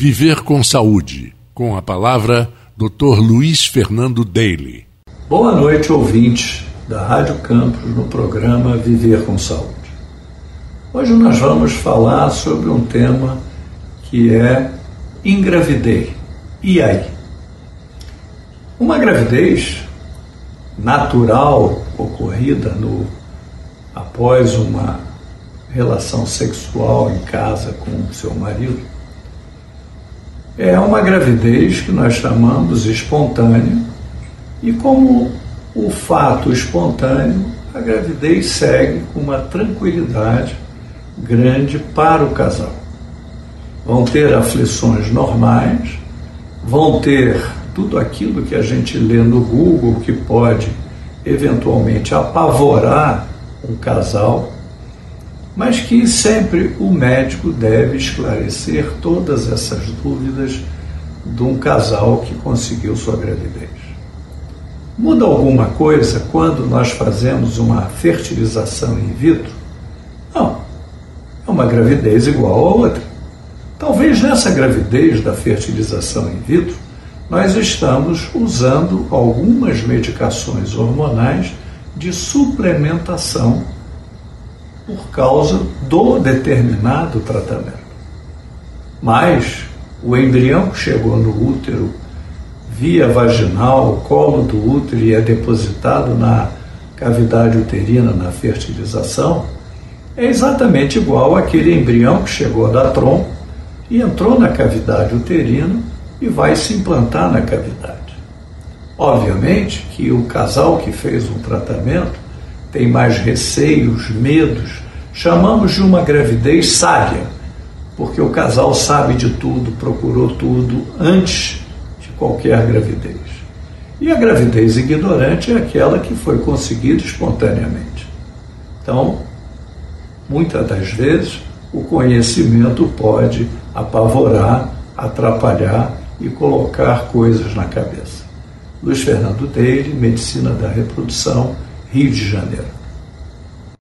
Viver com Saúde, com a palavra Dr. Luiz Fernando Daly. Boa noite, ouvintes da Rádio Campos, no programa Viver com Saúde. Hoje nós vamos falar sobre um tema que é engravidei. E aí? Uma gravidez natural ocorrida no, após uma relação sexual em casa com seu marido é uma gravidez que nós chamamos espontânea, e como o fato espontâneo, a gravidez segue com uma tranquilidade grande para o casal. Vão ter aflições normais, vão ter tudo aquilo que a gente lê no Google que pode eventualmente apavorar um casal mas que sempre o médico deve esclarecer todas essas dúvidas de um casal que conseguiu sua gravidez. Muda alguma coisa quando nós fazemos uma fertilização in vitro? Não. É uma gravidez igual a outra. Talvez nessa gravidez da fertilização in vitro nós estamos usando algumas medicações hormonais de suplementação por causa do determinado tratamento. Mas o embrião que chegou no útero via vaginal, o colo do útero e é depositado na cavidade uterina na fertilização, é exatamente igual àquele embrião que chegou da tronco e entrou na cavidade uterina e vai se implantar na cavidade. Obviamente que o casal que fez um tratamento tem mais receios, medos. Chamamos de uma gravidez sábia, porque o casal sabe de tudo, procurou tudo antes de qualquer gravidez. E a gravidez ignorante é aquela que foi conseguida espontaneamente. Então, muitas das vezes, o conhecimento pode apavorar, atrapalhar e colocar coisas na cabeça. Luiz Fernando Deire, Medicina da Reprodução, Rio de Janeiro.